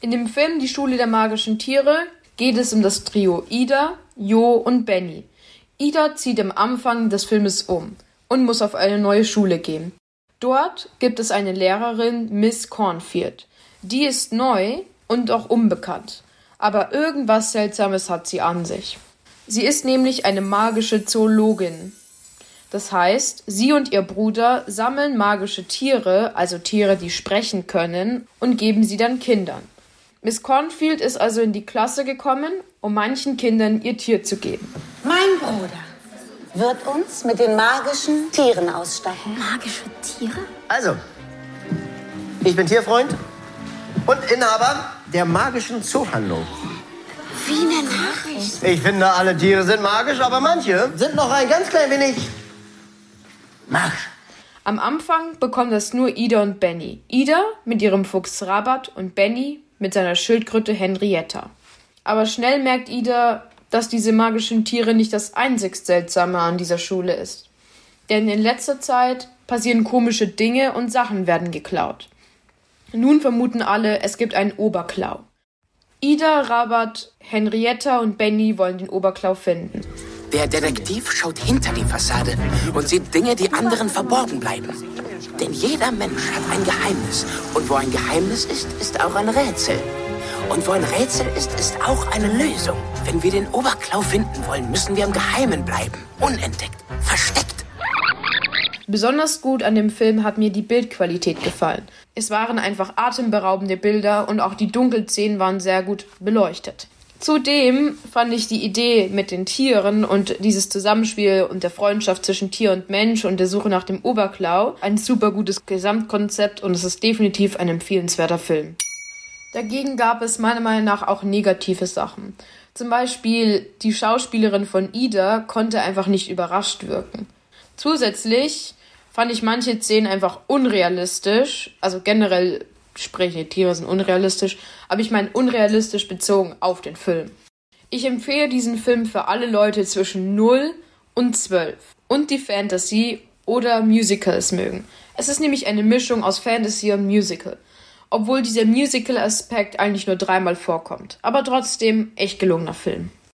In dem Film Die Schule der magischen Tiere geht es um das Trio Ida, Jo und Benny. Ida zieht am Anfang des Filmes um und muss auf eine neue Schule gehen. Dort gibt es eine Lehrerin, Miss Cornfield. Die ist neu und auch unbekannt. Aber irgendwas Seltsames hat sie an sich. Sie ist nämlich eine magische Zoologin. Das heißt, sie und ihr Bruder sammeln magische Tiere, also Tiere, die sprechen können, und geben sie dann Kindern. Miss Cornfield ist also in die Klasse gekommen, um manchen Kindern ihr Tier zu geben. Mein Bruder wird uns mit den magischen Tieren ausstatten. Magische Tiere? Also, ich bin Tierfreund und Inhaber der magischen Zoohandlung. Wie eine Nachricht. Ich finde, alle Tiere sind magisch, aber manche sind noch ein ganz klein wenig magisch. Am Anfang bekommen das nur Ida und Benny. Ida mit ihrem Fuchs Rabat und Benny mit seiner Schildkröte Henrietta. Aber schnell merkt Ida, dass diese magischen Tiere nicht das einzig Seltsame an dieser Schule ist. Denn in letzter Zeit passieren komische Dinge und Sachen werden geklaut. Nun vermuten alle, es gibt einen Oberklau. Ida, Rabat, Henrietta und Benny wollen den Oberklau finden. Der Detektiv schaut hinter die Fassade und sieht Dinge, die anderen verborgen bleiben. Denn jeder Mensch hat ein Geheimnis. Und wo ein Geheimnis ist, ist auch ein Rätsel. Und wo ein Rätsel ist, ist auch eine Lösung. Wenn wir den Oberklau finden wollen, müssen wir im Geheimen bleiben. Unentdeckt. Versteckt. Besonders gut an dem Film hat mir die Bildqualität gefallen. Es waren einfach atemberaubende Bilder und auch die Dunkelszenen waren sehr gut beleuchtet. Zudem fand ich die Idee mit den Tieren und dieses Zusammenspiel und der Freundschaft zwischen Tier und Mensch und der Suche nach dem Oberklau ein super gutes Gesamtkonzept und es ist definitiv ein empfehlenswerter Film. Dagegen gab es meiner Meinung nach auch negative Sachen. Zum Beispiel die Schauspielerin von Ida konnte einfach nicht überrascht wirken. Zusätzlich fand ich manche Szenen einfach unrealistisch, also generell sprechende Tiere sind unrealistisch, aber ich meine unrealistisch bezogen auf den Film. Ich empfehle diesen Film für alle Leute zwischen 0 und 12 und die Fantasy oder Musicals mögen. Es ist nämlich eine Mischung aus Fantasy und Musical obwohl dieser Musical-Aspekt eigentlich nur dreimal vorkommt. Aber trotzdem echt gelungener Film.